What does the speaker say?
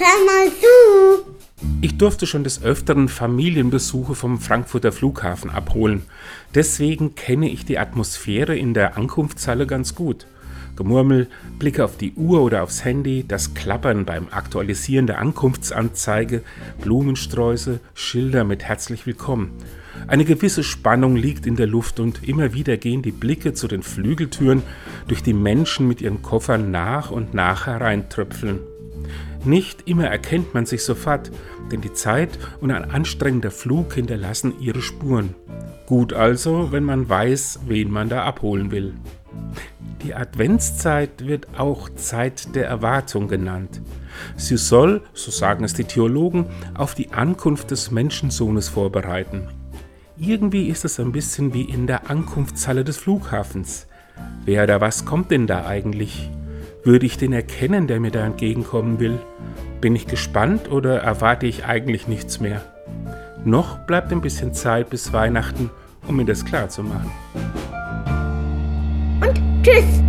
hör mal zu. Ich durfte schon des Öfteren Familienbesuche vom Frankfurter Flughafen abholen. Deswegen kenne ich die Atmosphäre in der Ankunftshalle ganz gut. Gemurmel, Blicke auf die Uhr oder aufs Handy, das Klappern beim Aktualisieren der Ankunftsanzeige, Blumensträuße, Schilder mit herzlich willkommen. Eine gewisse Spannung liegt in der Luft und immer wieder gehen die Blicke zu den Flügeltüren, durch die Menschen mit ihren Koffern nach und nach hereintröpfeln. Nicht immer erkennt man sich sofort, denn die Zeit und ein anstrengender Flug hinterlassen ihre Spuren. Gut also, wenn man weiß, wen man da abholen will. Die Adventszeit wird auch Zeit der Erwartung genannt. Sie soll, so sagen es die Theologen, auf die Ankunft des Menschensohnes vorbereiten. Irgendwie ist es ein bisschen wie in der Ankunftshalle des Flughafens. Wer oder was kommt denn da eigentlich? Würde ich den erkennen, der mir da entgegenkommen will? Bin ich gespannt oder erwarte ich eigentlich nichts mehr? Noch bleibt ein bisschen Zeit bis Weihnachten, um mir das klar zu machen. Und tschüss.